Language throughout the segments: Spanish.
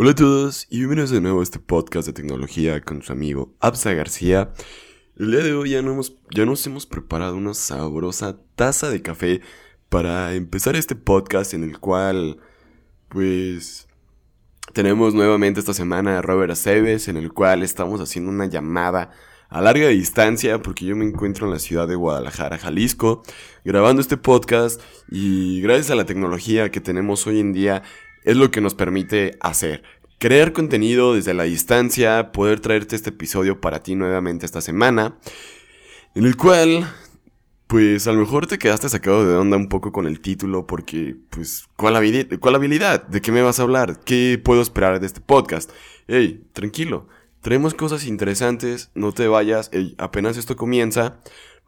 Hola a todos y bienvenidos de nuevo a este podcast de tecnología con su amigo Absa García. El día de hoy ya, hemos, ya nos hemos preparado una sabrosa taza de café para empezar este podcast en el cual, pues, tenemos nuevamente esta semana a Robert Aceves, en el cual estamos haciendo una llamada a larga distancia porque yo me encuentro en la ciudad de Guadalajara, Jalisco, grabando este podcast y gracias a la tecnología que tenemos hoy en día es lo que nos permite hacer. Crear contenido desde la distancia, poder traerte este episodio para ti nuevamente esta semana, en el cual, pues a lo mejor te quedaste sacado de onda un poco con el título porque, pues, ¿cuál, habilidad? ¿cuál habilidad? ¿De qué me vas a hablar? ¿Qué puedo esperar de este podcast? Hey, tranquilo, traemos cosas interesantes, no te vayas, apenas esto comienza.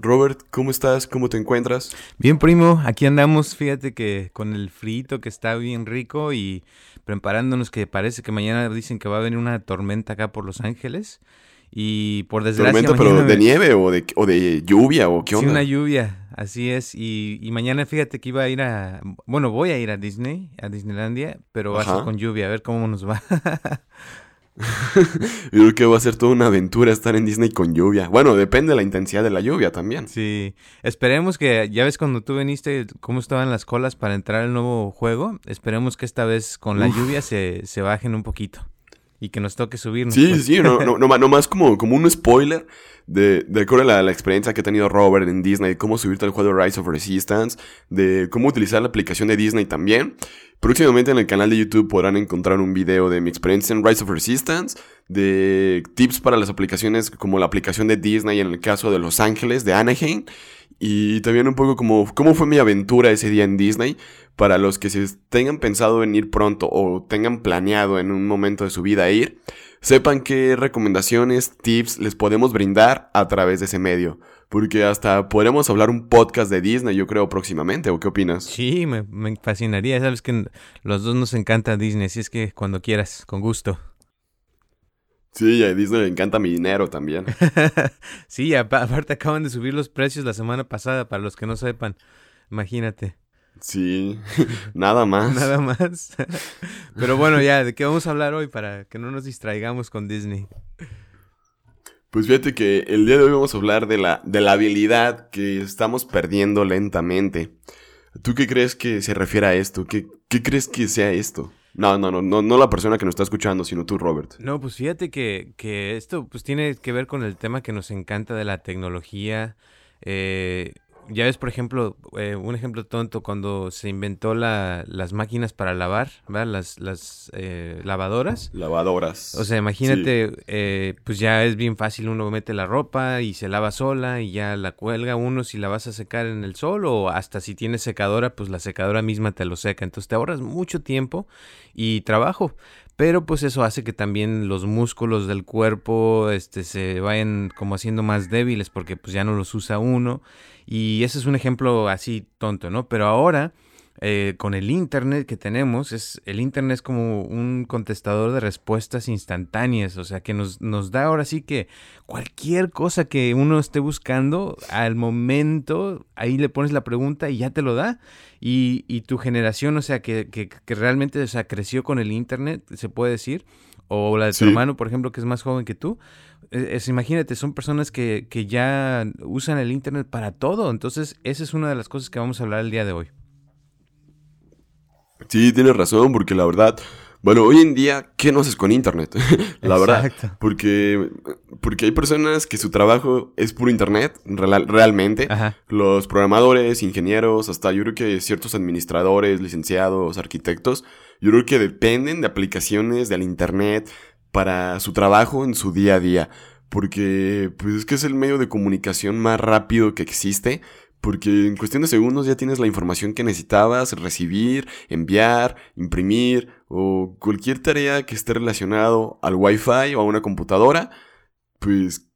Robert, ¿cómo estás? ¿Cómo te encuentras? Bien, primo, aquí andamos, fíjate que con el frito que está bien rico y preparándonos que parece que mañana dicen que va a venir una tormenta acá por Los Ángeles y por desgracia... ¿Tormenta pero de nieve o de, o de lluvia o qué onda? Sí, una lluvia, así es, y, y, mañana fíjate que iba a ir a... Bueno, voy a ir a Disney, a Disneylandia, pero va a ser con lluvia, a ver cómo nos va. Yo creo que va a ser toda una aventura estar en Disney con lluvia. Bueno, depende de la intensidad de la lluvia también. Sí, esperemos que, ya ves cuando tú viniste, cómo estaban las colas para entrar al nuevo juego. Esperemos que esta vez con la lluvia se, se, bajen un poquito y que nos toque subirnos. Sí, sí, no, no, no, más como, como un spoiler de, de acuerdo a la, experiencia que ha tenido Robert en Disney, cómo subirte al juego Rise of Resistance, de cómo utilizar la aplicación de Disney también. Próximamente en el canal de YouTube podrán encontrar un video de mi experiencia en Rise of Resistance, de tips para las aplicaciones como la aplicación de Disney en el caso de Los Ángeles, de Anaheim, y también un poco como cómo fue mi aventura ese día en Disney, para los que se tengan pensado en ir pronto o tengan planeado en un momento de su vida ir, sepan qué recomendaciones, tips les podemos brindar a través de ese medio. Porque hasta podremos hablar un podcast de Disney, yo creo, próximamente. ¿O qué opinas? Sí, me, fascinaría. Sabes que los dos nos encanta Disney, así es que cuando quieras, con gusto. Sí, a Disney le encanta mi dinero también. sí, aparte acaban de subir los precios la semana pasada, para los que no sepan. Imagínate. Sí, nada más. nada más. Pero bueno, ya, ¿de qué vamos a hablar hoy para que no nos distraigamos con Disney? Pues fíjate que el día de hoy vamos a hablar de la, de la habilidad que estamos perdiendo lentamente. ¿Tú qué crees que se refiere a esto? ¿Qué, qué crees que sea esto? No, no, no, no, no la persona que nos está escuchando, sino tú, Robert. No, pues fíjate que, que esto pues tiene que ver con el tema que nos encanta de la tecnología. Eh, ya ves, por ejemplo, eh, un ejemplo tonto, cuando se inventó la, las máquinas para lavar, ¿verdad? Las, las eh, lavadoras. Lavadoras. O sea, imagínate, eh, pues ya es bien fácil, uno mete la ropa y se lava sola y ya la cuelga uno si la vas a secar en el sol o hasta si tienes secadora, pues la secadora misma te lo seca. Entonces te ahorras mucho tiempo y trabajo. Pero pues eso hace que también los músculos del cuerpo este, se vayan como haciendo más débiles porque pues ya no los usa uno. Y ese es un ejemplo así tonto, ¿no? Pero ahora eh, con el Internet que tenemos, es, el Internet es como un contestador de respuestas instantáneas, o sea, que nos, nos da ahora sí que cualquier cosa que uno esté buscando, al momento, ahí le pones la pregunta y ya te lo da. Y, y tu generación, o sea, que, que, que realmente o sea, creció con el Internet, se puede decir, o la de tu hermano, por ejemplo, que es más joven que tú, e, es, imagínate, son personas que, que, ya usan el Internet para todo. Entonces, esa es una de las cosas que vamos a hablar el día de hoy. Sí, tienes razón, porque la verdad, bueno, hoy en día, ¿qué no haces con internet? la verdad. Porque, porque hay personas que su trabajo es puro internet, realmente. Los programadores, ingenieros, hasta yo creo que ciertos administradores, licenciados, arquitectos, yo creo que dependen de aplicaciones del internet para su trabajo en su día a día. Porque, pues es que es el medio de comunicación más rápido que existe porque en cuestión de segundos ya tienes la información que necesitabas recibir, enviar, imprimir o cualquier tarea que esté relacionado al Wi-Fi o a una computadora. Pues,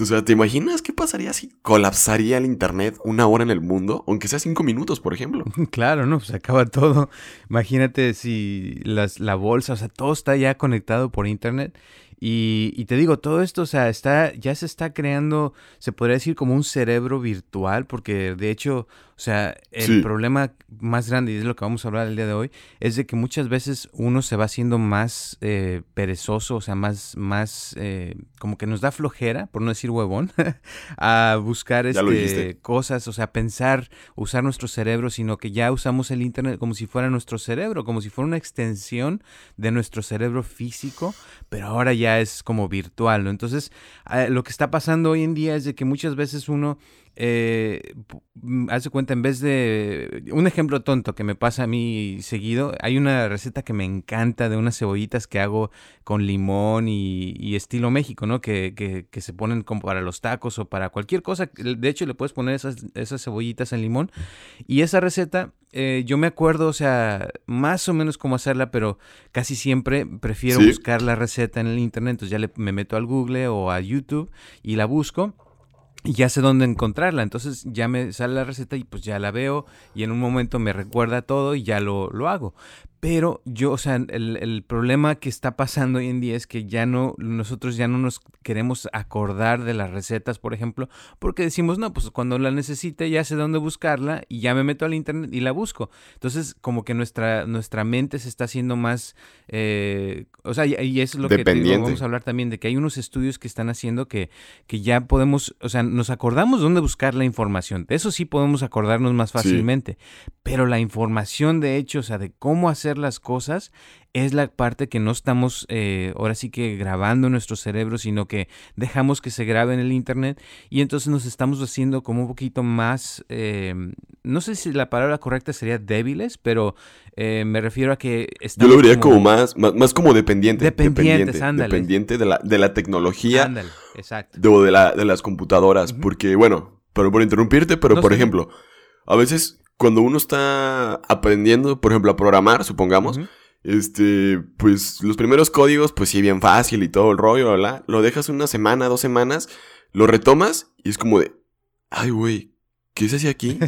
o sea, ¿te imaginas qué pasaría si colapsaría el Internet una hora en el mundo? Aunque sea cinco minutos, por ejemplo. Claro, ¿no? Pues acaba todo. Imagínate si las, la bolsa, o sea, todo está ya conectado por Internet Y, te digo, todo esto, o sea, está, ya se está creando, se podría decir como un cerebro virtual, porque de hecho, o sea, el problema más grande, y es lo que vamos a hablar el día de hoy, es de que muchas veces uno se va haciendo más eh, perezoso, o sea, más, más, eh, como que nos da flojera, por no decir huevón, a buscar este, cosas, o sea, pensar, usar nuestro cerebro, sino que ya usamos el Internet como si fuera nuestro cerebro, como si fuera una extensión de nuestro cerebro físico, pero ahora ya es como virtual, ¿no? Entonces, ah, lo que está pasando hoy en día es de que muchas veces uno eh, mm, hace cuenta, en vez de un ejemplo tonto que me pasa a mí seguido, hay una receta que me encanta de unas cebollitas que hago con limón y, estilo México, ¿no? Que, que, se ponen como para los tacos o para cualquier cosa. De hecho, le puedes poner esas, esas cebollitas en limón. Y esa receta, eh, yo me acuerdo, o sea, más o menos cómo hacerla, pero casi siempre prefiero buscar la receta en el internet. Entonces ya le, me meto al Google o a YouTube y la busco ya sé dónde encontrarla. Entonces ya me sale la receta y pues ya la veo y en un momento me recuerda todo y ya lo, lo hago. Pero yo, o sea, el, problema que está pasando hoy en día es que ya no, nosotros ya no nos queremos acordar de las recetas, por ejemplo, porque decimos, no, pues cuando la necesite ya sé dónde buscarla y ya me meto al internet y la busco. Entonces, como que nuestra, nuestra mente se está haciendo más, eh, o sea, y, eso es lo que vamos a hablar también, de que hay unos estudios que están haciendo que, que ya podemos, o sea, nos acordamos dónde buscar la información. De eso sí podemos acordarnos más fácilmente, pero la información de hecho, o sea, de cómo hacer las cosas es la parte que no estamos eh, ahora sí que grabando en nuestro cerebro, sino que dejamos que se grabe en el Internet y entonces nos estamos haciendo como un poquito más, eh, no sé si la palabra correcta sería débiles, pero eh, me refiero a que... Yo lo vería como, más, más, como dependiente. Dependientes, Dependiente de la, de la tecnología. Ándale, exacto. De, la, de las computadoras, porque bueno, pero por interrumpirte, pero por ejemplo, a veces cuando uno está aprendiendo, por ejemplo, a programar, supongamos, este, pues los primeros códigos, pues sí, bien fácil y todo el rollo, ¿verdad? Lo dejas una semana, dos semanas, lo retomas y es como de, ay, güey, ¿qué se hacía aquí?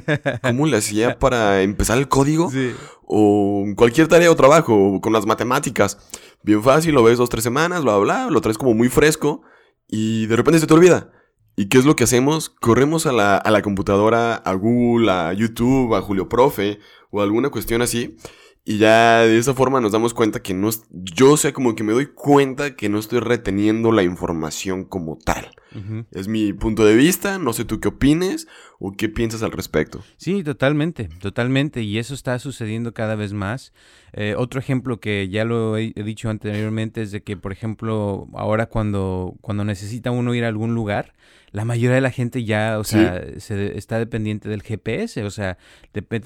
¿Cómo le hacía para empezar el código? Sí. O cualquier tarea o trabajo, con las matemáticas. Bien fácil, lo ves dos, tres semanas, bla, bla, bla, lo traes como muy fresco y de repente se te olvida. ¿Y qué es lo que hacemos? Corremos a la, a la computadora, a Google, a YouTube, a Julio Profe o alguna cuestión así. Y ya de esa forma nos damos cuenta que no, yo sé como que me doy cuenta que no estoy reteniendo la información como tal. Es mi punto de vista, no sé tú qué opines o qué piensas al respecto. Sí, totalmente, totalmente. Y eso está sucediendo cada vez más. Eh, otro ejemplo que ya lo he, dicho anteriormente es de que, por ejemplo, ahora cuando, cuando necesita uno ir a algún lugar, la mayoría de la gente ya, o sea, se, está dependiente del GPS, o sea,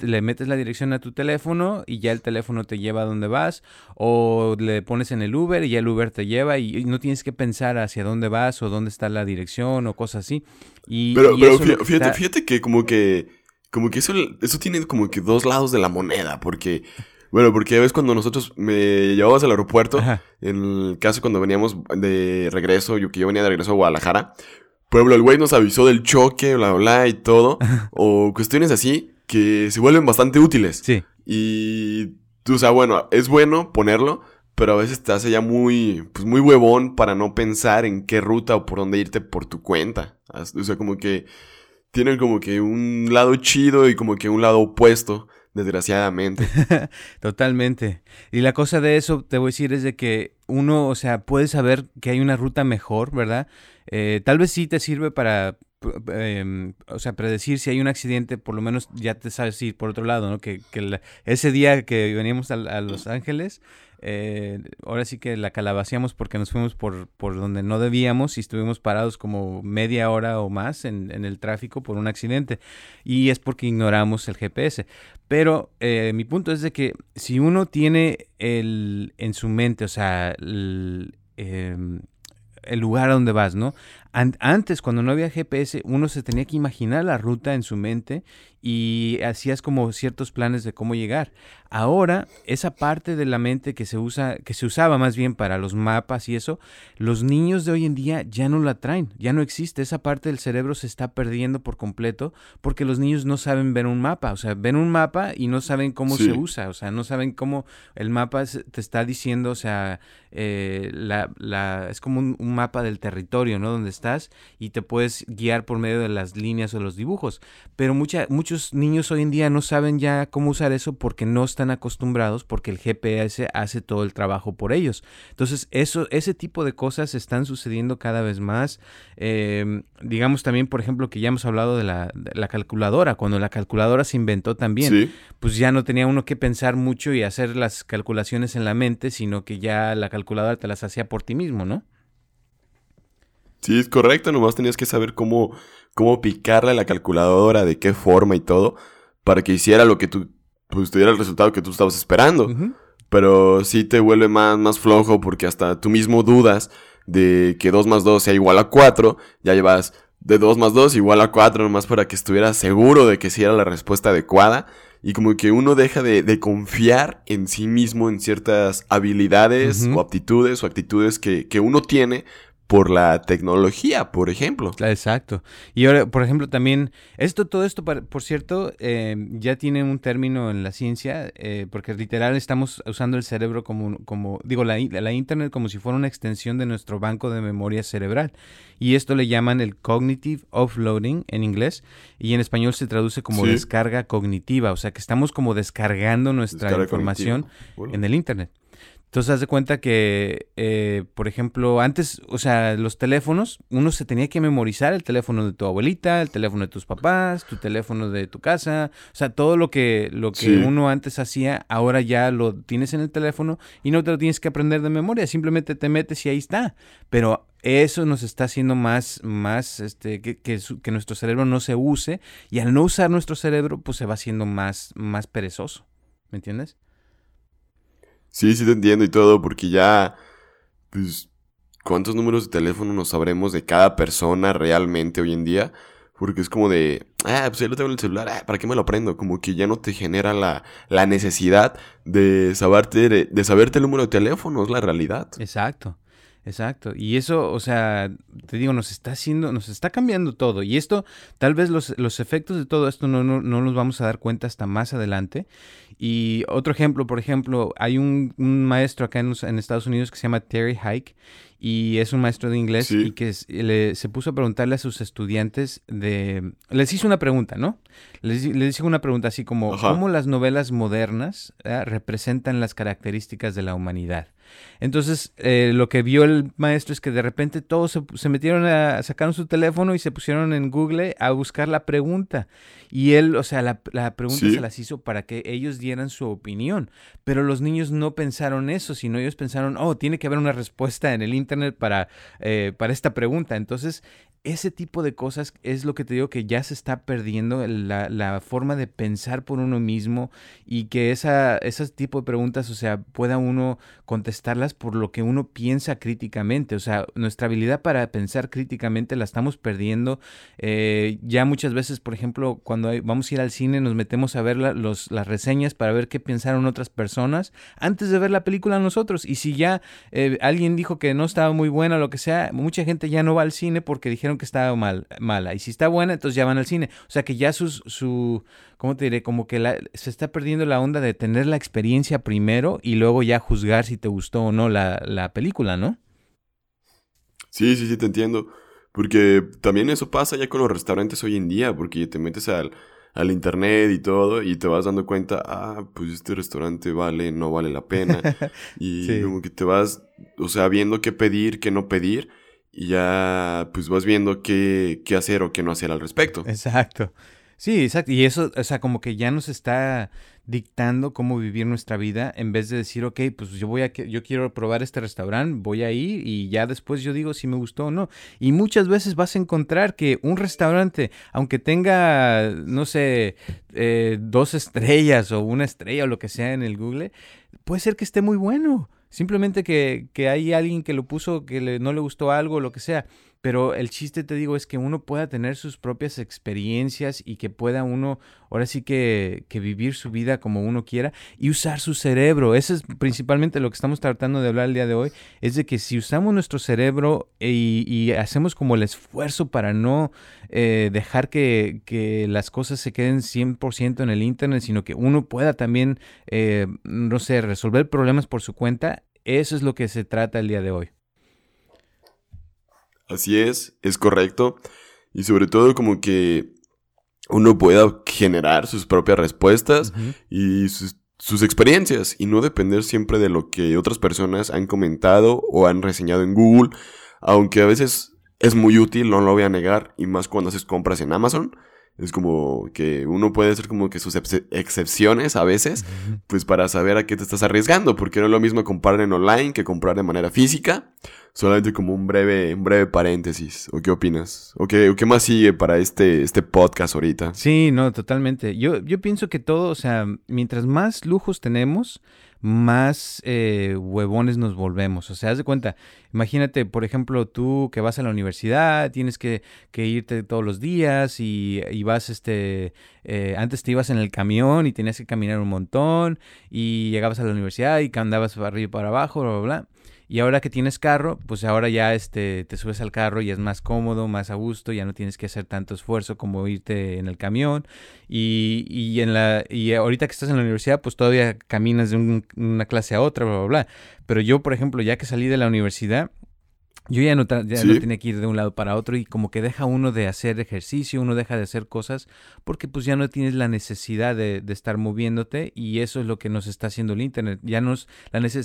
le metes la dirección a tu teléfono y ya el teléfono te lleva a donde vas, o le pones en el Uber y ya el Uber te lleva y, no tienes que pensar hacia dónde vas o dónde está la dirección o cosas así. Y, pero, pero fíjate, fíjate que como que, como que eso, eso tiene como que dos lados de la moneda, porque... Bueno, porque ya ves cuando nosotros me llevabas al aeropuerto, en el caso cuando veníamos de regreso, yo que yo venía de regreso a Guadalajara, ejemplo, el güey nos avisó del choque, bla, bla, y todo. o cuestiones así que se vuelven bastante útiles. Sí. Y, o sea, bueno, es bueno ponerlo, pero a veces te hace ya muy, pues muy huevón para no pensar en qué ruta o por dónde irte por tu cuenta. O sea, como que tienen como que un lado chido y como que un lado opuesto, desgraciadamente. Totalmente. Y la cosa de eso, te voy a decir, es de que uno, o sea, puede saber que hay una ruta mejor, ¿verdad? Eh, tal vez sí te sirve para, em, o sea, predecir si hay un accidente, por lo menos ya te sabes ir por otro lado, ¿no? Que, ese día que veníamos a, Los Ángeles, eh, ahora sí que la calabaciamos porque nos fuimos por, por donde no debíamos y estuvimos parados como media hora o más en, el tráfico por un accidente. Y es porque ignoramos el GPS. Pero eh, mi punto es de que si uno tiene el, en su mente, o sea, el, em, el lugar a donde vas, ¿no? Antes, cuando no había GPS, uno se tenía que imaginar la ruta en su mente y hacías como ciertos planes de cómo llegar. Ahora, esa parte de la mente que se usa, que se usaba más bien para los mapas y eso, los niños de hoy en día ya no la traen, ya no existe. Esa parte del cerebro se está perdiendo por completo porque los niños no saben ver un mapa. O sea, ven un mapa y no saben cómo se usa. O sea, no saben cómo el mapa te está diciendo, o sea, eh, la, es como un, mapa del territorio, ¿no? Donde estás y te puedes guiar por medio de las líneas o los dibujos. Pero mucha, muchos niños hoy en día no saben ya cómo usar eso porque no están acostumbrados porque el GPS hace todo el trabajo por ellos. Entonces, eso, ese tipo de cosas están sucediendo cada vez más. Em, digamos también, por ejemplo, que ya hemos hablado de la, calculadora. Cuando la calculadora se inventó también, pues ya no tenía uno que pensar mucho y hacer las calculaciones en la mente, sino que ya la calculadora te las hacía por ti mismo, ¿no? Sí, es correcto, nomás tenías que saber cómo, cómo picarle a la calculadora, de qué forma y todo, para que hiciera lo que tú pues tuviera el resultado que tú estabas esperando. Pero sí te vuelve más, más flojo porque hasta tú mismo dudas de que 2 más 2 sea igual a 4. Ya llevas de 2 más 2 igual a 4 nomás para que estuvieras seguro de que sí era la respuesta adecuada. Y como que uno deja de, confiar en sí mismo en ciertas habilidades o aptitudes o actitudes que, que uno tiene por la tecnología, por ejemplo. Exacto. Y ahora, por ejemplo, también, esto, todo esto, por cierto, eh, ya tiene un término en la ciencia, eh, porque literal estamos usando el cerebro como, como digo, la, la, Internet como si fuera una extensión de nuestro banco de memoria cerebral. Y esto le llaman el cognitive offloading en inglés, y en español se traduce como descarga cognitiva, o sea que estamos como descargando nuestra información en el Internet. Entonces, haz de cuenta que, eh, por ejemplo, antes, o sea, los teléfonos, uno se tenía que memorizar el teléfono de tu abuelita, el teléfono de tus papás, tu teléfono de tu casa, o sea, todo lo que, lo que uno antes hacía, ahora ya lo tienes en el teléfono y no te lo tienes que aprender de memoria, simplemente te metes y ahí está. Pero eso nos está haciendo más, más, este, que, que, que nuestro cerebro no se use y al no usar nuestro cerebro, pues se va haciendo más, más perezoso. ¿Me entiendes? Sí, sí te entiendo y todo, porque ya, pues, ¿cuántos números de teléfono nos sabremos de cada persona realmente hoy en día? Porque es como de, ah, pues ya lo tengo en el celular, ah, ¿para qué me lo aprendo? Como que ya no te genera la, la necesidad de saberte, de, de saberte el número de teléfono, es la realidad. Exacto. Exacto. Y eso, o sea, te digo, nos está haciendo, nos está cambiando todo. Y esto, tal vez los, los efectos de todo esto no, no, no, nos vamos a dar cuenta hasta más adelante. Y otro ejemplo, por ejemplo, hay un, maestro acá en, en, Estados Unidos que se llama Terry Hike y es un maestro de inglés y que se puso a preguntarle a sus estudiantes de... Les hizo una pregunta, ¿no? Les, les hizo una pregunta así como, ¿cómo las novelas modernas eh, representan las características de la humanidad? Entonces, eh, lo que vio el maestro es que de repente todos se, metieron a, sacaron su teléfono y se pusieron en Google a buscar la pregunta. Y él, o sea, la, pregunta se las hizo para que ellos dieran su opinión. Pero los niños no pensaron eso, sino ellos pensaron, oh, tiene que haber una respuesta en el Internet para, eh, para esta pregunta. Entonces, ese tipo de cosas es lo que te digo que ya se está perdiendo la, forma de pensar por uno mismo y que esa, ese tipo de preguntas, o sea, pueda uno contestarlas por lo que uno piensa críticamente. O sea, nuestra habilidad para pensar críticamente la estamos perdiendo. Eh, ya muchas veces, por ejemplo, cuando vamos a ir al cine, nos metemos a ver las reseñas para ver qué pensaron otras personas antes de ver la película nosotros. Y si ya eh, alguien dijo que no estaba muy buena, lo que sea, mucha gente ya no va al cine porque dijeron que estaba mal, mala. Y si está buena, entonces ya van al cine. O sea que ya sus, su, ¿cómo te diré? Como que se está perdiendo la onda de tener la experiencia primero y luego ya juzgar si te gustó o no la, la película, ¿no? Sí, sí, sí, te entiendo. Porque también eso pasa ya con los restaurantes hoy en día, porque te metes al, al internet y todo y te vas dando cuenta, ah, pues este restaurante vale, no vale la pena. y como que te vas, o sea, viendo qué pedir, qué no pedir y ya pues vas viendo qué, qué hacer o qué no hacer al respecto. Exacto. Sí, exacto. Y eso, o sea, como que ya nos está dictando cómo vivir nuestra vida en vez de decir, ok, pues yo voy a, yo quiero probar este restaurante, voy a ir y ya después yo digo si me gustó o no. Y muchas veces vas a encontrar que un restaurante, aunque tenga, no sé, eh, dos estrellas o una estrella o lo que sea en el Google, puede ser que esté muy bueno. Simplemente que, que hay alguien que lo puso, que no le gustó algo, lo que sea. Pero el chiste, te digo, es que uno pueda tener sus propias experiencias y que pueda uno, ahora sí que, que vivir su vida como uno quiera y usar su cerebro. Eso es principalmente lo que estamos tratando de hablar el día de hoy, es de que si usamos nuestro cerebro y, hacemos como el esfuerzo para no eh, dejar que, que, las cosas se queden 100% en el Internet, sino que uno pueda también, eh, no sé, resolver problemas por su cuenta, eso es lo que se trata el día de hoy. Así es, es correcto. Y sobre todo como que uno pueda generar sus propias respuestas y sus, sus, experiencias y no depender siempre de lo que otras personas han comentado o han reseñado en Google, aunque a veces es muy útil, no lo voy a negar, y más cuando haces compras en Amazon. Es como que uno puede hacer como que sus excepciones a veces, pues para saber a qué te estás arriesgando, porque no es lo mismo comprar en online que comprar de manera física. Solamente como un breve, un breve paréntesis. ¿O qué opinas? ¿O qué, qué más sigue para este, este podcast ahorita? Sí, no, totalmente. Yo, yo pienso que todo, o sea, mientras más lujos tenemos, más eh, huevones nos volvemos. O sea, haz de cuenta, imagínate, por ejemplo, tú que vas a la universidad, tienes que, irte todos los días y, vas, este, eh, antes te ibas en el camión y tenías que caminar un montón y llegabas a la universidad y andabas para arriba y para abajo, bla, bla, bla. Y ahora que tienes carro, pues ahora ya este, te subes al carro y es más cómodo, más a gusto, ya no tienes que hacer tanto esfuerzo como irte en el camión. Y, y en la, y ahorita que estás en la universidad, pues todavía caminas de una clase a otra, bla, bla, bla. Pero yo, por ejemplo, ya que salí de la universidad, yo ya no, ya no tenía que ir de un lado para otro y como que deja uno de hacer ejercicio, uno deja de hacer cosas porque pues ya no tienes la necesidad de, estar moviéndote y eso es lo que nos está haciendo el Internet. Ya nos,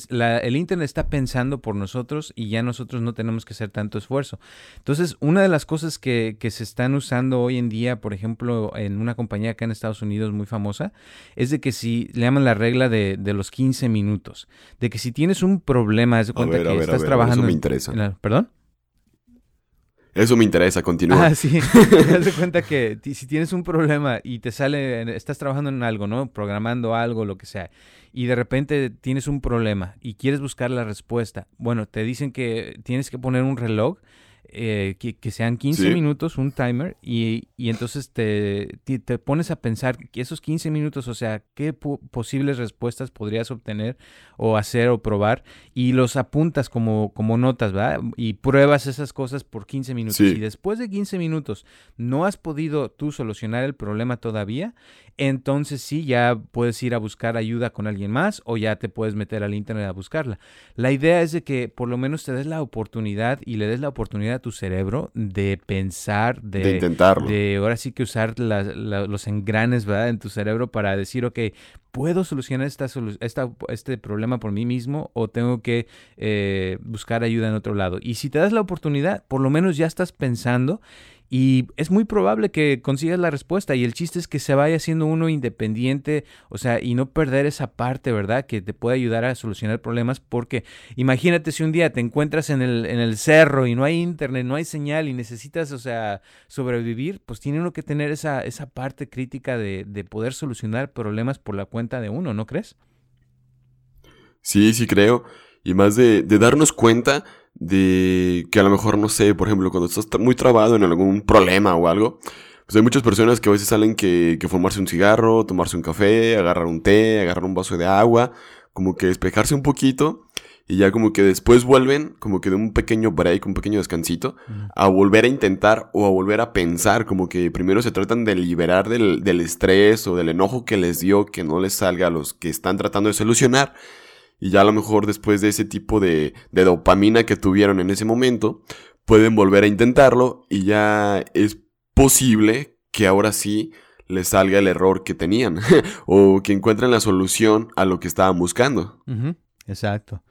la, el Internet está pensando por nosotros y ya nosotros no tenemos que hacer tanto esfuerzo. Entonces, una de las cosas que, que se están usando hoy en día, por ejemplo, en una compañía acá en Estados Unidos muy famosa, es de que si le llaman la regla de, de los 15 minutos, de que si tienes un problema, es de cuenta que estás trabajando... me interesa. ¿Perdón? Eso me interesa, continúa. Ah, sí. Te das cuenta que si tienes un problema y te sale, estás trabajando en algo, ¿no? Programando algo, lo que sea, y de repente tienes un problema y quieres buscar la respuesta. Bueno, te dicen que tienes que poner un reloj eh, que, sean 15 minutos, un timer, y, entonces te, te, pones a pensar que esos 15 minutos, o sea, qué posibles respuestas podrías obtener o hacer o probar, y los apuntas como, como notas, ¿verdad? Y pruebas esas cosas por 15 minutos. Y después de 15 minutos no has podido tú solucionar el problema todavía, entonces sí, ya puedes ir a buscar ayuda con alguien más o ya te puedes meter al internet a buscarla. La idea es de que por lo menos te des la oportunidad y le des la oportunidad a tu cerebro de pensar, de, de intentarlo. De ahora sí que usar los engranes, ¿verdad? En tu cerebro para decir, ok, ¿puedo solucionar esta, esta, este problema por mí mismo o tengo que eh, buscar ayuda en otro lado? Y si te das la oportunidad, por lo menos ya estás pensando y es muy probable que consigas la respuesta y el chiste es que se vaya siendo uno independiente, o sea, y no perder esa parte, ¿verdad? Que te puede ayudar a solucionar problemas porque imagínate si un día te encuentras en el, en el cerro y no hay internet, no hay señal y necesitas, o sea, sobrevivir, pues tiene uno que tener esa, esa parte crítica de, de poder solucionar problemas por la cuenta de uno, ¿no crees? Sí, sí creo. Y más de, de darnos cuenta de que a lo mejor, no sé, por ejemplo, cuando estás muy trabado en algún problema o algo, pues hay muchas personas que a veces salen que, que fumarse un cigarro, tomarse un café, agarrar un té, agarrar un vaso de agua, como que despejarse un poquito y ya como que después vuelven, como que de un pequeño break, un pequeño descansito, a volver a intentar o a volver a pensar, como que primero se tratan de liberar del, del estrés o del enojo que les dio, que no les salga a los que están tratando de solucionar y ya a lo mejor después de ese tipo de, de dopamina que tuvieron en ese momento, pueden volver a intentarlo y ya es posible que ahora sí les salga el error que tenían o que encuentren la solución a lo que estaban buscando. Exacto.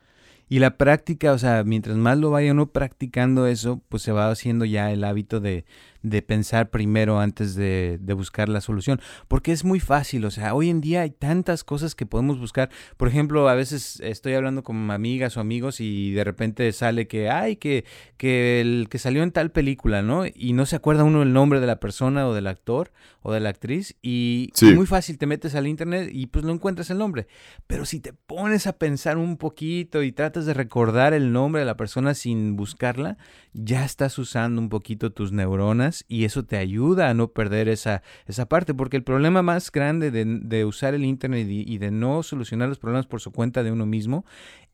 Y la práctica, o sea, mientras más lo vaya uno practicando eso, pues se va haciendo ya el hábito de, de pensar primero antes de, de, buscar la solución. Porque es muy fácil, o sea, hoy en día hay tantas cosas que podemos buscar. Por ejemplo, a veces estoy hablando con amigas o amigos y de repente sale que, ay, que, que el que salió en tal película, ¿no? Y no se acuerda uno el nombre de la persona o del actor o de la actriz. Y es muy fácil, te metes al internet y pues no encuentras el nombre. Pero si te pones a pensar un poquito y tratas de recordar el nombre de la persona sin buscarla, ya estás usando un poquito tus neuronas y eso te ayuda a no perder esa, esa parte, porque el problema más grande de, usar el Internet y, de no solucionar los problemas por su cuenta de uno mismo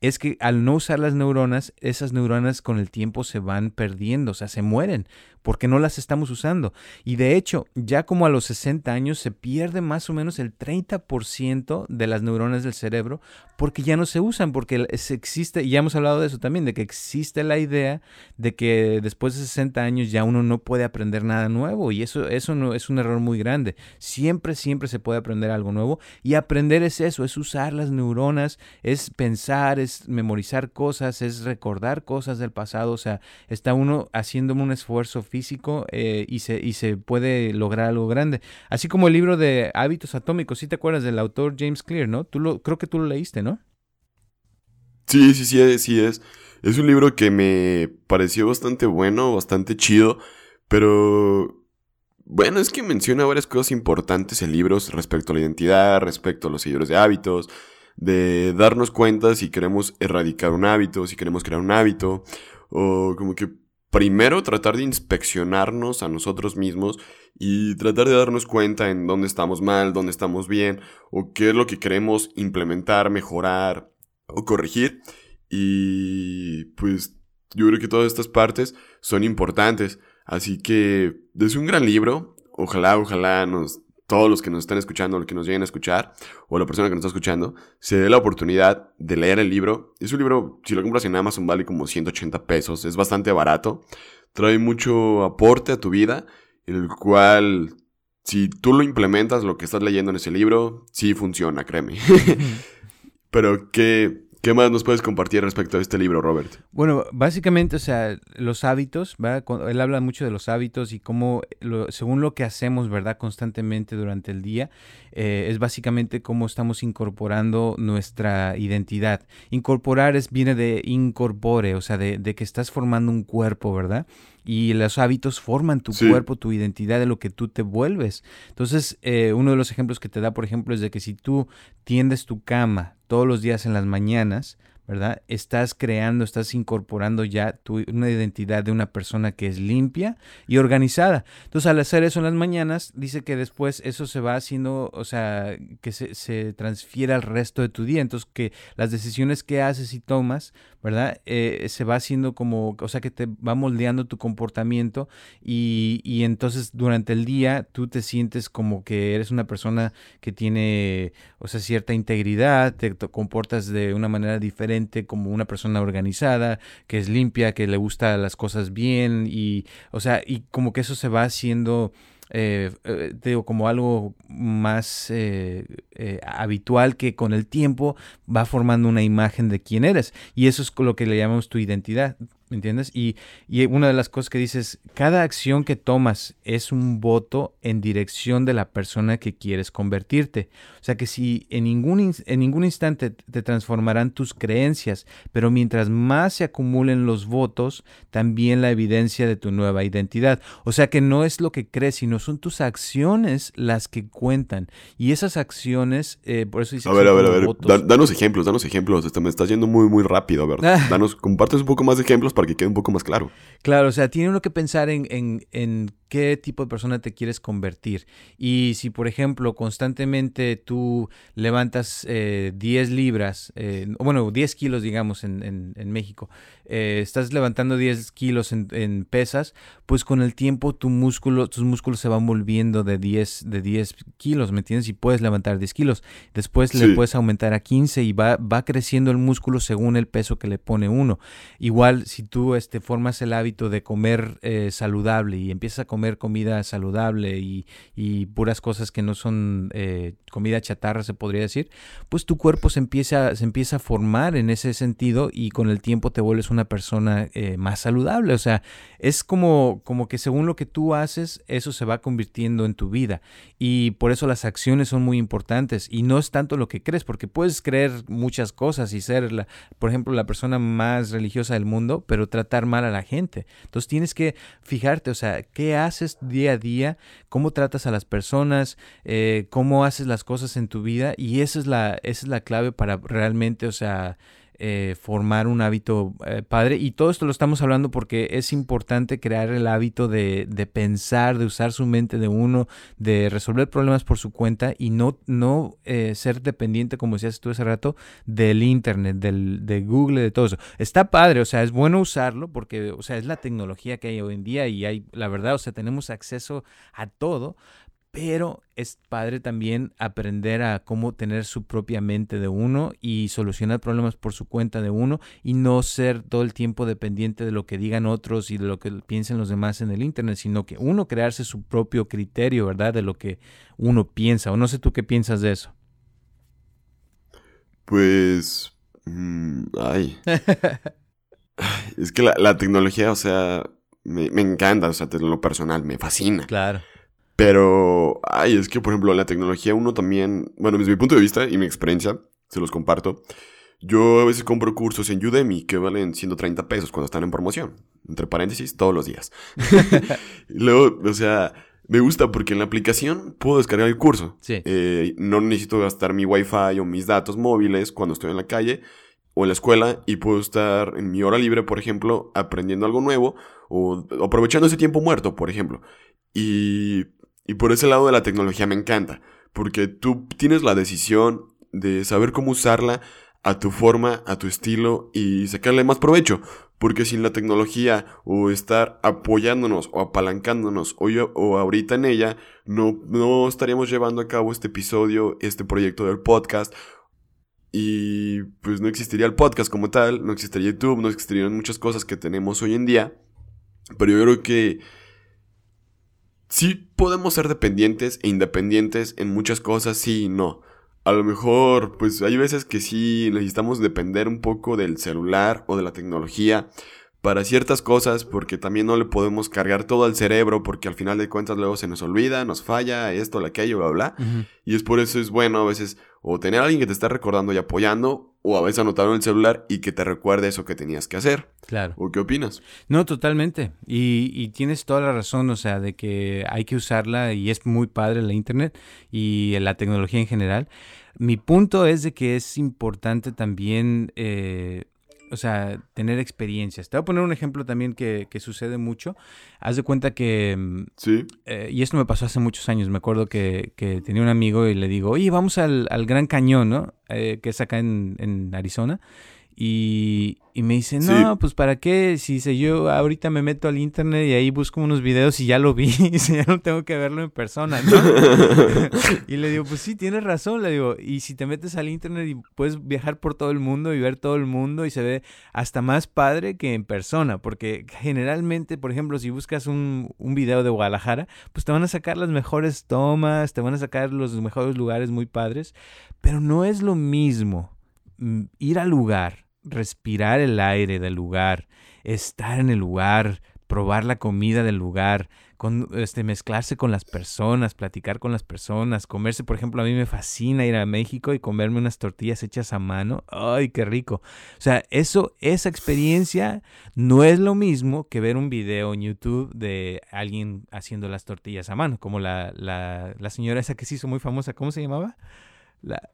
es que al no usar las neuronas, esas neuronas con el tiempo se van perdiendo, o sea, se mueren porque no las estamos usando. Y de hecho, ya como a los 60 años se pierde más o menos el 30% de las neuronas del cerebro porque ya no se usan, porque existe, y ya hemos hablado de eso también, de que existe la idea de que después de 60 años ya uno no puede aprender nada nuevo y eso, eso no, es un error muy grande. Siempre, siempre se puede aprender algo nuevo y aprender es eso, es usar las neuronas, es pensar, es memorizar cosas, es recordar cosas del pasado, o sea, está uno haciendo un esfuerzo físico eh, y, se, y se puede lograr algo grande. Así como el libro de hábitos atómicos, si te acuerdas del autor James Clear, ¿no? Tú lo, creo que tú lo leíste, ¿no? Sí, sí, sí, sí es. Es un libro que me pareció bastante bueno, bastante chido, pero bueno, es que menciona varias cosas importantes en libros respecto a la identidad, respecto a los seguidores de hábitos, de darnos cuenta si queremos erradicar un hábito, si queremos crear un hábito, o como que primero tratar de inspeccionarnos a nosotros mismos y tratar de darnos cuenta en dónde estamos mal, dónde estamos bien, o qué es lo que queremos implementar, mejorar o corregir. Y pues yo creo que todas estas partes son importantes. Así que es un gran libro. Ojalá, ojalá nos todos los que nos están escuchando, los que nos lleguen a escuchar, o la persona que nos está escuchando, se dé la oportunidad de leer el libro. Es un libro, si lo compras en Amazon, vale como 180 pesos. Es bastante barato. Trae mucho aporte a tu vida, el cual, si tú lo implementas, lo que estás leyendo en ese libro, sí funciona, créeme. Pero que ¿Qué más nos puedes compartir respecto a este libro, Robert? Bueno, básicamente, o sea, los hábitos, ¿verdad? Él habla mucho de los hábitos y cómo, según lo que hacemos, ¿verdad? Constantemente durante el día, eh, es básicamente cómo estamos incorporando nuestra identidad. Incorporar es, viene de incorpore, o sea, de, que estás formando un cuerpo, ¿verdad? y los hábitos forman tu cuerpo, tu identidad, de lo que tú te vuelves. Entonces, eh, uno de los ejemplos que te da, por ejemplo, es de que si tú tiendes tu cama todos los días en las mañanas, Estás creando, estás incorporando ya tu, una identidad de una persona que es limpia y organizada. Entonces, al hacer eso en las mañanas, dice que después eso se va haciendo, o sea, que se, se transfiere al resto de tu día. Entonces, que las decisiones que haces y tomas, ¿verdad? Eh, se va haciendo como, o sea, que te va moldeando tu comportamiento y, y entonces durante el día tú te sientes como que eres una persona que tiene, o sea, cierta integridad, te comportas de una manera diferente como una persona organizada, que es limpia, que le gusta las cosas bien y, o sea, y como que eso se va haciendo... Eh, eh, digo, como algo más eh, habitual que con el tiempo va formando una imagen de quién eres. Y eso es lo que le llamamos tu identidad. ¿Me entiendes? Y, una de las cosas que dices, cada acción que tomas es un voto en dirección de la persona que quieres convertirte. O sea que si en ningún, en ningún instante te transformarán tus creencias, pero mientras más se acumulen los votos, también la evidencia de tu nueva identidad. O sea que no es lo que crees, sino son tus acciones las que cuentan. Y esas acciones, eh, por eso dices... A ver, a ver, a ver, danos ejemplos, danos ejemplos. Este, me estás yendo muy, muy rápido, ¿verdad? Danos, compartes un poco más de ejemplos para que quede un poco más claro. Claro, o sea, tiene uno que pensar en, en, en qué tipo de persona te quieres convertir. Y si, por ejemplo, constantemente tú levantas 10 eh, libras, eh, bueno, 10 kilos, digamos, en, México, eh, estás levantando 10 kilos en, pesas, pues con el tiempo tu músculo, tus músculos se van volviendo de 10, de 10 kilos, ¿me entiendes? Y puedes levantar 10 kilos. Después le puedes aumentar a 15 y va, va creciendo el músculo según el peso que le pone uno. Igual, si tú este, formas el hábito de comer saludable y empiezas a comer comida saludable y, puras cosas que no son eh, comida chatarra, se podría decir, pues tu cuerpo se empieza, se empieza a formar en ese sentido y con el tiempo te vuelves una persona eh, más saludable. O sea, es como, como que según lo que tú haces, eso se va convirtiendo en tu vida. Y por eso las acciones son muy importantes y no es tanto lo que crees, porque puedes creer muchas cosas y ser, la, por ejemplo, la persona más religiosa del mundo, pero tratar mal a la gente. Entonces tienes que fijarte, o sea, ¿qué haces? día a día, cómo tratas a las personas, eh, cómo haces las cosas en tu vida y esa es la, esa es la clave para realmente, o sea, eh, formar un hábito eh, padre. Y todo esto lo estamos hablando porque es importante crear el hábito de, pensar, de usar su mente de uno, de resolver problemas por su cuenta y no, no eh, ser dependiente, como decías tú hace rato, del Internet, del, de Google, de todo eso. Está padre, o sea, es bueno usarlo porque, o sea, es la tecnología que hay hoy en día y hay, la verdad, o sea, tenemos acceso a todo, pero es padre también aprender a cómo tener su propia mente de uno y solucionar problemas por su cuenta de uno y no ser todo el tiempo dependiente de lo que digan otros y de lo que piensen los demás en el Internet, sino que uno crearse su propio criterio, ¿verdad? De lo que uno piensa. O no sé tú qué piensas de eso. Pues... Mm, ay. es que la, tecnología, o sea, me, me encanta, o sea, lo personal, me fascina. Claro. Pero, ay, es que, por ejemplo, la tecnología uno también, bueno, desde mi punto de vista y mi experiencia, se los comparto. Yo a veces compro cursos en Udemy que valen 130 pesos cuando están en promoción. Entre paréntesis, todos los días. luego, o sea, me gusta porque en la aplicación puedo descargar el curso. Sí. Eh, no necesito gastar mi wifi o mis datos móviles cuando estoy en la calle o en la escuela y puedo estar en mi hora libre, por ejemplo, aprendiendo algo nuevo o aprovechando ese tiempo muerto, por ejemplo. Y y por ese lado de la tecnología me encanta, porque tú tienes la decisión de saber cómo usarla a tu forma, a tu estilo y sacarle más provecho. Porque sin la tecnología o estar apoyándonos o apalancándonos o, o ahorita en ella, no, no estaríamos llevando a cabo este episodio, este proyecto del podcast. Y pues no existiría el podcast como tal, no existiría YouTube, no existirían muchas cosas que tenemos hoy en día. Pero yo creo que sí podemos ser dependientes e independientes en muchas cosas, sí y no. A lo mejor, pues hay veces que sí necesitamos depender un poco del celular o de la tecnología para ciertas cosas porque también no le podemos cargar todo al cerebro porque al final de cuentas luego se nos olvida, nos falla esto, aquello, bla, bla. Y es por eso es bueno a veces o tener a alguien que te está recordando y apoyando o a veces anotarlo en el celular y que te recuerde eso que tenías que hacer. Claro. ¿O qué opinas? No, totalmente. Y, y, tienes toda la razón, o sea, de que hay que usarla y es muy padre la Internet y la tecnología en general. Mi punto es de que es importante también eh, o sea, tener experiencias. Te voy a poner un ejemplo también que, sucede mucho. Haz de cuenta que... Mm, sí. Eh, y esto me pasó hace muchos años. Me acuerdo que, tenía un amigo y le digo, oye, vamos al, Gran Cañón, ¿no? Eh, que es acá en, en Arizona. Y, y me dice, no, pues para qué, si sé yo ahorita me meto al internet y ahí busco unos videos y ya lo vi, y ya no tengo que verlo en persona, ¿no? y le digo, pues sí, tienes razón, le digo, y si te metes al internet y puedes viajar por todo el mundo y ver todo el mundo y se ve hasta más padre que en persona, porque generalmente, por ejemplo, si buscas un, un video de Guadalajara, pues te van a sacar las mejores tomas, te van a sacar los mejores lugares muy padres, pero no es lo mismo ir al lugar, respirar el aire del lugar, estar en el lugar, probar la comida del lugar, este, mezclarse con las personas, platicar con las personas, comerse, por ejemplo, a mí me fascina ir a México y comerme unas tortillas hechas a mano. ¡Ay, qué rico! O sea, eso, esa experiencia no es lo mismo que ver un video en YouTube de alguien haciendo las tortillas a mano, como la, la, la señora esa que se hizo muy famosa, ¿cómo se llamaba? La,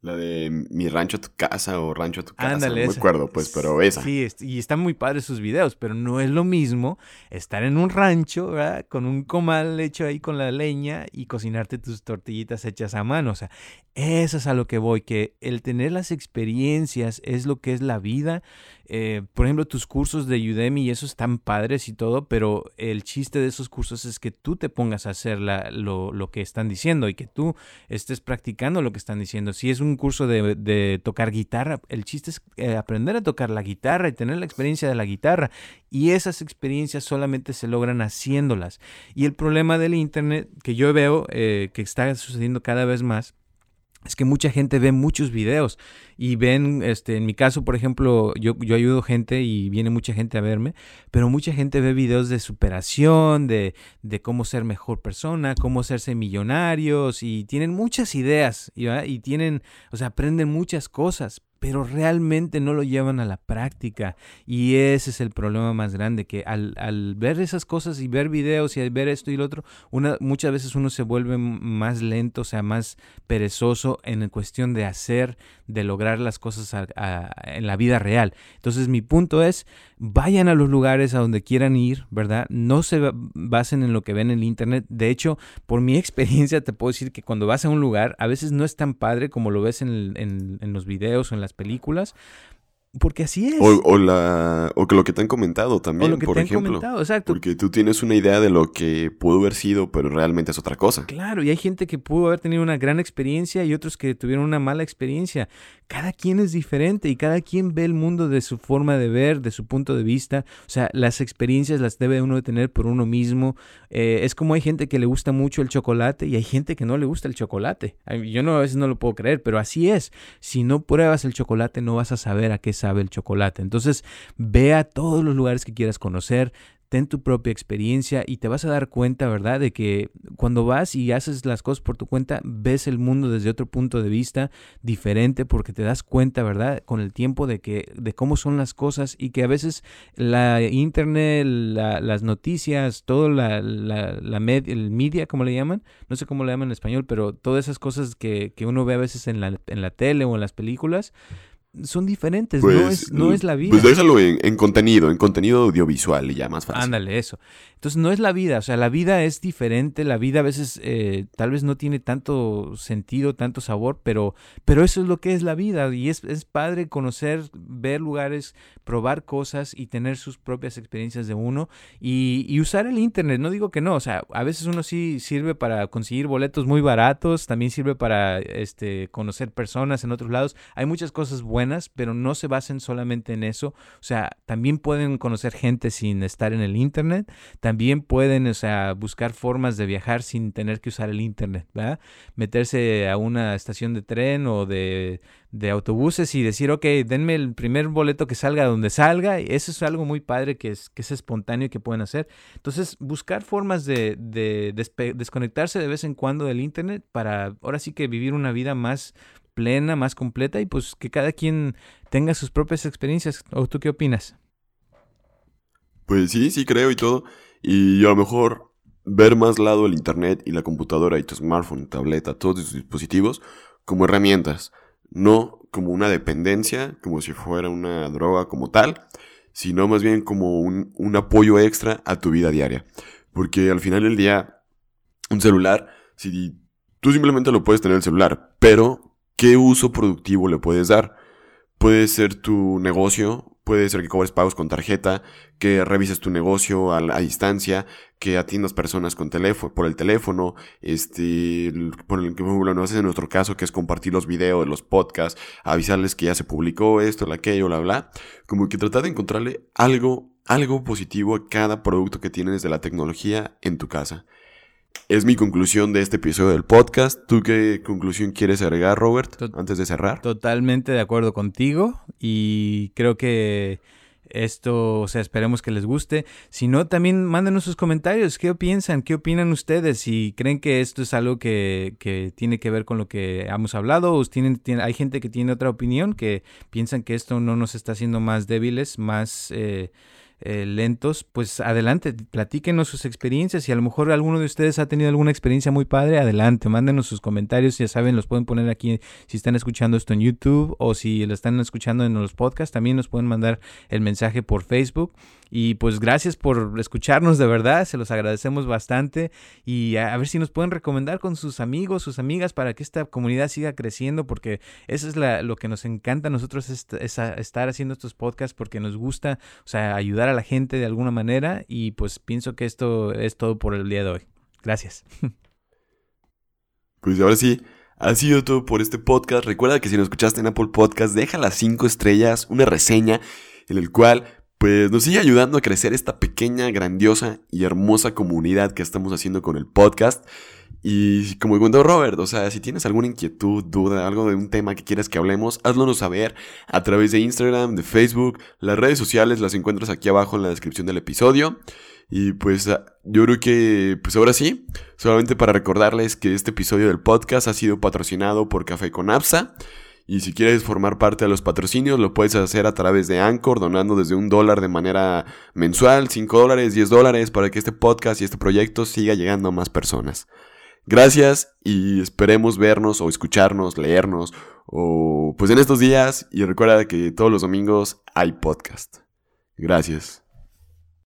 la de mi rancho a tu casa o rancho a tu casa. no me acuerdo, pues, pero esa. Sí, y están muy padres sus videos, pero no es lo mismo estar en un rancho, ¿verdad? Con un comal hecho ahí con la leña y cocinarte tus tortillitas hechas a mano. O sea, eso es a lo que voy, que el tener las experiencias es lo que es la vida. Eh, por ejemplo, tus cursos de Udemy y eso están padres y todo, pero el chiste de esos cursos es que tú te pongas a hacer lo, lo, que están diciendo y que tú estés practicando lo que están diciendo. Si es un curso de, tocar guitarra, el chiste es eh, aprender a tocar la guitarra y tener la experiencia de la guitarra. Y esas experiencias solamente se logran haciéndolas. Y el problema del Internet que yo veo eh, que está sucediendo cada vez más es que mucha gente ve muchos videos y ven, este, en mi caso, por ejemplo, yo, yo ayudo gente y viene mucha gente a verme, pero mucha gente ve videos de superación, de, de cómo ser mejor persona, cómo hacerse millonarios y tienen muchas ideas y, tienen, o sea, aprenden muchas cosas, pero realmente no lo llevan a la práctica. Y ese es el problema más grande, que al, al ver esas cosas y ver videos y ver esto y lo otro, una, muchas veces uno se vuelve más lento, o sea, más perezoso en cuestión de hacer, de lograr las cosas en la vida real. Entonces mi punto es, vayan a los lugares a donde quieran ir, ¿verdad? No se basen en lo que ven en el Internet. De hecho, por mi experiencia te puedo decir que cuando vas a un lugar, a veces no es tan padre como lo ves en, en los videos o en las películas, porque así es. O, la, o que lo que te han comentado también, lo que por te ejemplo. Han comentado, exacto. Porque tú tienes una idea de lo que pudo haber sido, pero realmente es otra cosa. Claro, y hay gente que pudo haber tenido una gran experiencia y otros que tuvieron una mala experiencia. Cada quien es diferente y cada quien ve el mundo de su forma de ver, de su punto de vista. O sea, las experiencias las debe uno de tener por uno mismo. Eh, es como hay gente que le gusta mucho el chocolate y hay gente que no le gusta el chocolate. Yo no, a veces no lo puedo creer, pero así es. Si no pruebas el chocolate, no vas a saber a qué sabe el chocolate. Entonces, ve a todos los lugares que quieras conocer, ten tu propia experiencia y te vas a dar cuenta, ¿verdad? De que cuando vas y haces las cosas por tu cuenta, ves el mundo desde otro punto de vista diferente porque te das cuenta, ¿verdad? Con el tiempo de que de cómo son las cosas y que a veces la internet, las noticias, todo la, el media, como le llaman, no sé cómo le llaman en español, pero todas esas cosas que, que uno ve a veces en la, en la tele o en las películas, son diferentes, no, pues, es, no es la vida. Pues déjalo en, contenido, en contenido audiovisual y ya más fácil. Ándale, eso. Entonces no es la vida, o sea, la vida es diferente, la vida a veces eh, tal vez no tiene tanto sentido, tanto sabor, pero, pero eso es lo que es la vida y es, es padre conocer, ver lugares, probar cosas y tener sus propias experiencias de uno y, y usar el internet, no digo que no, o sea, a veces uno sí sirve para conseguir boletos muy baratos, también sirve para este, conocer personas en otros lados, hay muchas cosas buenas pero no se basen solamente en eso. O sea, también pueden conocer gente sin estar en el Internet. También pueden, o sea, buscar formas de viajar sin tener que usar el Internet, ¿verdad? Meterse a una estación de tren o de, autobuses y decir, ok, denme el primer boleto que salga donde salga. Eso es algo muy padre que es, que es espontáneo y que pueden hacer. Entonces, buscar formas de desconectarse de vez en cuando del Internet para ahora sí que vivir una vida más plena, más completa y pues que cada quien tenga sus propias experiencias. ¿O tú qué opinas? Pues sí, sí creo y todo. Y a lo mejor ver más lado el internet y la computadora y tu smartphone, tableta, todos tus dispositivos como herramientas, no como una dependencia, como si fuera una droga como tal, sino más bien como un, apoyo extra a tu vida diaria. Porque al final del día, un celular, si tú simplemente lo puedes tener el celular, pero ¿qué uso productivo le puedes dar? Puede ser tu negocio, puede ser que cobres pagos con tarjeta, que revises tu negocio a, distancia, que atiendas personas con teléfono, por el teléfono, este, por el que no haces en nuestro caso, que es compartir los videos, los podcasts, avisarles que ya se publicó esto, aquello, bla, bla. Como que tratar de encontrarle algo, algo positivo a cada producto que tienes de la tecnología en tu casa. Es mi conclusión de este episodio del podcast. ¿Tú qué conclusión quieres agregar, Robert, antes de cerrar? Totalmente de acuerdo contigo y creo que esto, o sea, esperemos que les guste. Si no, también mándenos sus comentarios. ¿Qué piensan? ¿Qué opinan ustedes? Si creen que esto es algo que, que tiene que ver con lo que hemos hablado, o tienen, hay gente que tiene otra opinión, que piensan que esto no nos está haciendo más débiles, más... Eh, eh, lentos, pues adelante, platíquenos sus experiencias. y a lo mejor alguno de ustedes ha tenido alguna experiencia muy padre, adelante, mándenos sus comentarios. Ya saben, los pueden poner aquí si están escuchando esto en YouTube o si lo están escuchando en los podcasts. También nos pueden mandar el mensaje por Facebook. Y pues gracias por escucharnos de verdad, se los agradecemos bastante y a, ver si nos pueden recomendar con sus amigos, sus amigas para que esta comunidad siga creciendo porque eso es lo que nos encanta a nosotros es, estar haciendo estos podcasts porque nos gusta, o sea, ayudar a la gente de alguna manera y pues pienso que esto es todo por el día de hoy. Gracias. Pues ahora sí, ha sido todo por este podcast. Recuerda que si nos escuchaste en Apple Podcast, deja las cinco estrellas, una reseña en el cual pues nos sigue ayudando a crecer esta pequeña, grandiosa y hermosa comunidad que estamos haciendo con el podcast. Y como contó Robert, o sea, si tienes alguna inquietud, duda, algo de un tema que quieras que hablemos, hazlonos saber a través de Instagram, de Facebook, las redes sociales las encuentras aquí abajo en la descripción del episodio. Y pues ah, yo creo que, pues ahora sí, solamente para recordarles que este episodio del podcast ha sido patrocinado por Café con Apsa. Y si quieres formar parte de los patrocinios, lo puedes hacer a través de Anchor, donando desde un dólar de manera mensual, 5 dólares, 10 dólares, para que este podcast y este proyecto siga llegando a más personas. Gracias y esperemos vernos o escucharnos, leernos, o pues en estos días. Y recuerda que todos los domingos hay podcast. Gracias.